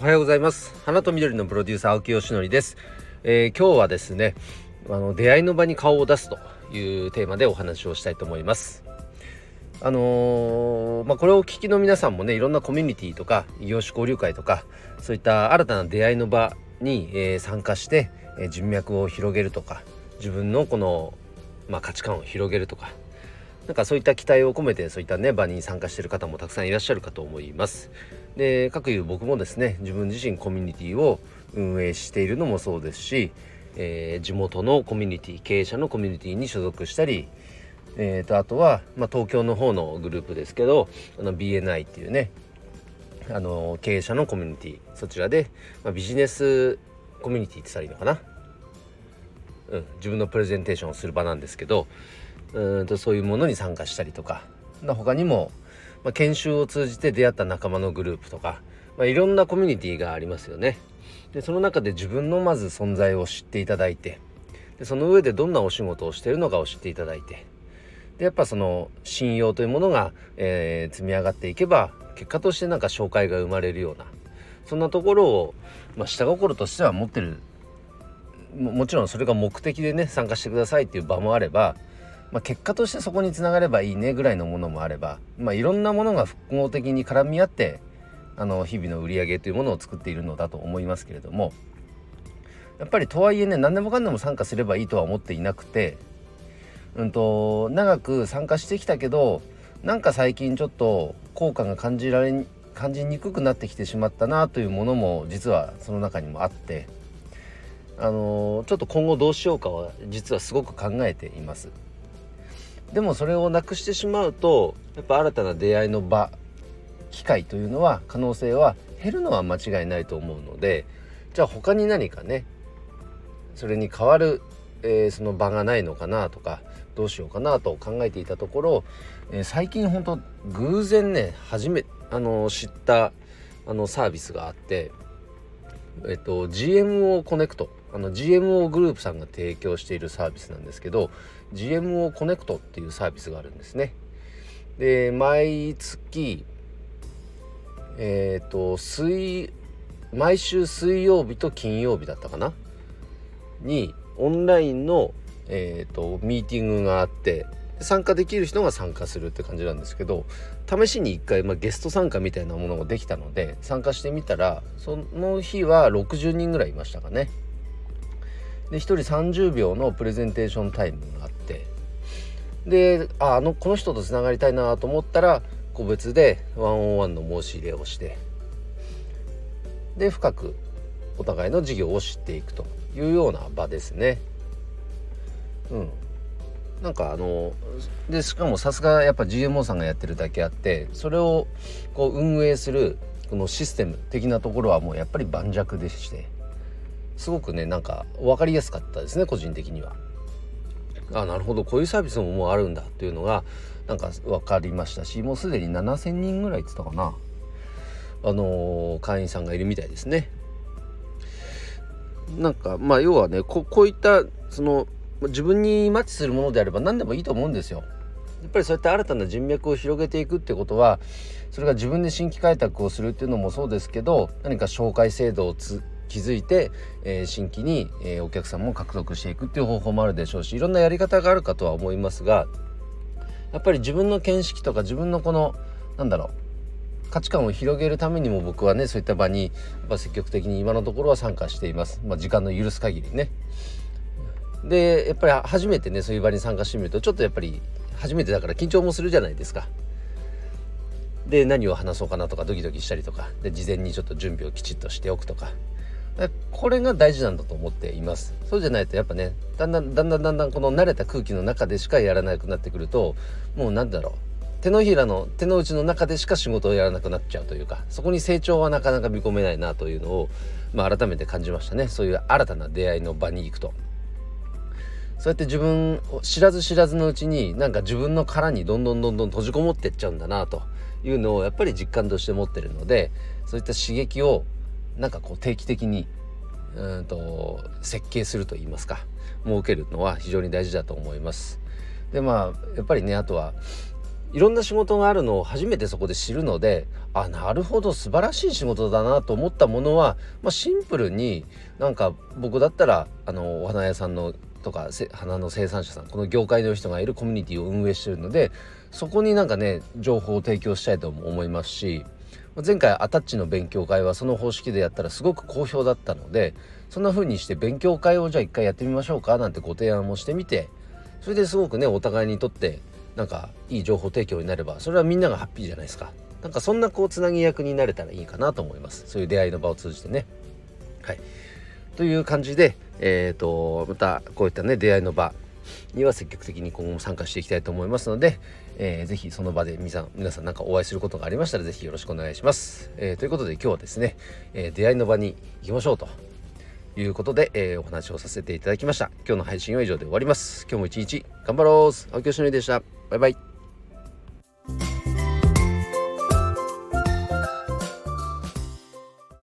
おはようございます。花と緑のプロデューサー青木よしのりです、えー、今日はですねあの出会いの場に顔を出すというテーマでお話をしたいと思います。あのー、まあ、これをお聞きの皆さんもねいろんなコミュニティとか異業種交流会とかそういった新たな出会いの場に、えー、参加して、え人脈を広げるとか自分のこの、まあ、価値観を広げるとかなんかそういった期待を込めてそういったね場に参加している方もたくさんいらっしゃるかと思います。で各いう僕もですね自分自身コミュニティを運営しているのもそうですし、えー、地元のコミュニティ経営者のコミュニティに所属したり、えーと、あとは、まあ、東京の方のグループですけどあの BNI っていうねあの経営者のコミュニティそちらで、まあ、ビジネスコミュニティって言ったらいいのかな、うん、自分のプレゼンテーションをする場なんですけどうんとそういうものに参加したりとか他にも、まあ、研修を通じて出会った仲間のグループとか、まあ、いろんなコミュニティがありますよね。でその中で自分のまず存在を知っていただいてでその上でどんなお仕事をしているのかを知っていただいてでやっぱその信用というものが、えー、積み上がっていけば結果としてなんか紹介が生まれるようなそんなところを、まあ、下心としては持ってるもちろんそれが目的でね参加してくださいっていう場もあればまあ、結果としてそこにつながればいいねぐらいのものもあれば、まあ、いろんなものが複合的に絡み合ってあの日々の売り上げというものを作っているのだと思いますけれどもやっぱりとはいえね何でもかんでも参加すればいいとは思っていなくて、うんと、長く参加してきたけどなんか最近ちょっと効果が感じられ感じにくくなってきてしまったなというものも実はその中にもあってあのちょっと今後どうしようかは実はすごく考えています。でもそれをなくしてしまうとやっぱ新たな出会いの場機会というのは可能性は減るのは間違いないと思うのでじゃあ他に何かねそれに代わる、えー、その場がないのかなとかどうしようかなと考えていたところ、えー、最近ほんと偶然ね初めあの知ったあのサービスがあってえっと GMO コネクトあの GMO グループさんが提供しているサービスなんですけど GMO コネクトっていうサービスがあるんですね。で毎月えっ、ー、と水毎週水曜日と金曜日だったかな？にオンラインの、えーと、ミーティングがあって参加できる人が参加するって感じなんですけど試しに1回、まあ、ゲスト参加みたいなものができたので参加してみたらその日は60人ぐらいいましたかね。で1人30秒のプレゼンテーションタイムがあって。であのこの人とつながりたいなと思ったら個別でワンオンワンの申し入れをして。で深くお互いの事業を知っていくというような場ですね。うん、なんかあのでしかもさすがやっぱ GMO さんがやってるだけあってそれをこう運営するこのシステム的なところはもうやっぱり盤石でして。すごくねなんか分かりやすかったですね個人的には。あなるほどこういうサービスももうあるんだっていうのがなんか分かりましたしもうすでに7,000人ぐらいっつったかなあのー、会員さんがいるみたいですね。なんかまあ要はねこういったその自分にマッチするものであれば何でもいいと思うんですよ。やっぱりそうやって新たな人脈を広げていくってことはそれが自分で新規開拓をするっていうのもそうですけど何か紹介制度をつ気づいて、えー、新規に、えー、お客さんも獲得していくっていう方法もあるでしょうしいろんなやり方があるかとは思いますがやっぱり自分の見識とか自分のこのなんだろう価値観を広げるためにも僕はねそういった場にやっぱ積極的に今のところは参加しています、まあ、時間の許す限りね。でやっぱり初めてねそういう場に参加してみるとちょっとやっぱり初めてだから緊張もするじゃないですか。で何を話そうかなとかドキドキしたりとかで事前にちょっと準備をきちっとしておくとかこれが大事なんだと思っています。そうじゃないとやっぱねだんだんだんだんだんだんこの慣れた空気の中でしかやらなくなってくるともうなんだろう。手のひらの手の内の中でしか仕事をやらなくなっちゃうというかそこに成長はなかなか見込めないなというのを、まあ、改めて感じましたね。そういう新たな出会いの場に行くと。そうやって自分を知らず知らずのうちになんか自分の殻にどんどんどんどん閉じこもってっちゃうんだなというのをやっぱり実感として持ってるのでそういった刺激をなんかこう定期的にうんと設計すると言いますか設けるのは非常に大事だと思います。でまあやっぱりねあとはいろんな仕事があるのを初めてそこで知るのであなるほど素晴らしい仕事だなと思ったものは、まあ、シンプルになんか僕だったらあのお花屋さんのとか花の生産者さんこの業界の人がいるコミュニティを運営してるのでそこになんかね情報を提供したいと思いますし前回アタッチの勉強会はその方式でやったらすごく好評だったのでそんな風にして勉強会をじゃあ一回やってみましょうかなんてご提案もしてみてそれですごくねお互いにとってなんかいい情報提供になればそれはみんながハッピーじゃないですか。なんかそんなこうつなぎ役になれたらいいかなと思います。そういう出会いの場を通じてね。はい。という感じでえっ、ー、とまたこういったね出会いの場には積極的に今後も参加していきたいと思いますので、えー、ぜひその場で皆さん皆さんなんかお会いすることがありましたらぜひよろしくお願いします、えー、ということで今日はですね、えー、出会いの場に行きましょうということで、えー、お話をさせていただきました。今日の配信は以上で終わります。今日も一日頑張ろう。青木よしのりでした。バイバイ。